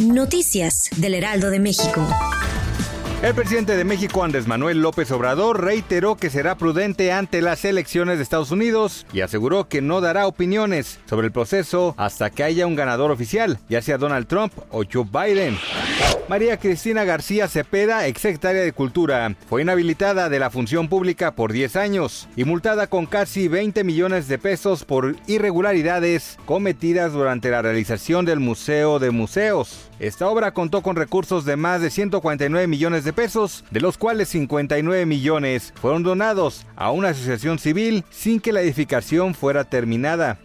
Noticias del Heraldo de México. El presidente de México, Andrés Manuel López Obrador, reiteró que será prudente ante las elecciones de Estados Unidos y aseguró que no dará opiniones sobre el proceso hasta que haya un ganador oficial, ya sea Donald Trump o Joe Biden. María Cristina García Cepeda, exsecretaria de Cultura, fue inhabilitada de la función pública por 10 años y multada con casi 20 millones de pesos por irregularidades cometidas durante la realización del Museo de Museos. Esta obra contó con recursos de más de 149 millones de pesos, de los cuales 59 millones fueron donados a una asociación civil sin que la edificación fuera terminada.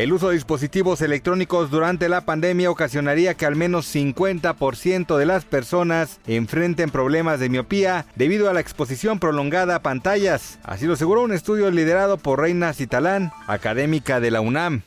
El uso de dispositivos electrónicos durante la pandemia ocasionaría que al menos 50% de las personas enfrenten problemas de miopía debido a la exposición prolongada a pantallas. Así lo aseguró un estudio liderado por Reina Citalán, académica de la UNAM.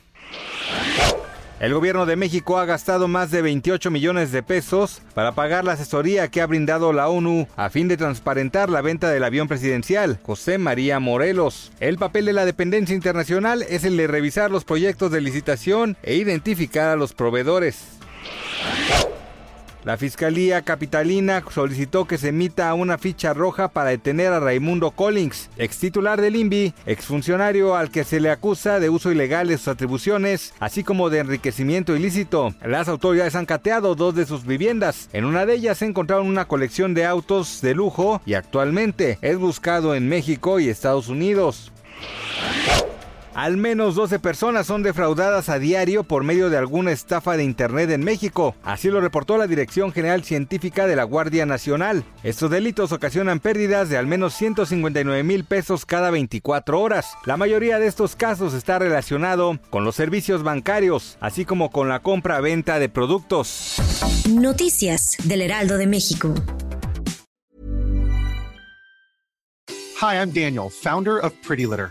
El gobierno de México ha gastado más de 28 millones de pesos para pagar la asesoría que ha brindado la ONU a fin de transparentar la venta del avión presidencial, José María Morelos. El papel de la dependencia internacional es el de revisar los proyectos de licitación e identificar a los proveedores. La Fiscalía Capitalina solicitó que se emita una ficha roja para detener a Raimundo Collins, ex titular del INVI, exfuncionario al que se le acusa de uso ilegal de sus atribuciones, así como de enriquecimiento ilícito. Las autoridades han cateado dos de sus viviendas. En una de ellas se encontraron una colección de autos de lujo y actualmente es buscado en México y Estados Unidos. Al menos 12 personas son defraudadas a diario por medio de alguna estafa de Internet en México. Así lo reportó la Dirección General Científica de la Guardia Nacional. Estos delitos ocasionan pérdidas de al menos 159 mil pesos cada 24 horas. La mayoría de estos casos está relacionado con los servicios bancarios, así como con la compra-venta de productos. Noticias del Heraldo de México. Hi, I'm Daniel, founder of Pretty Litter.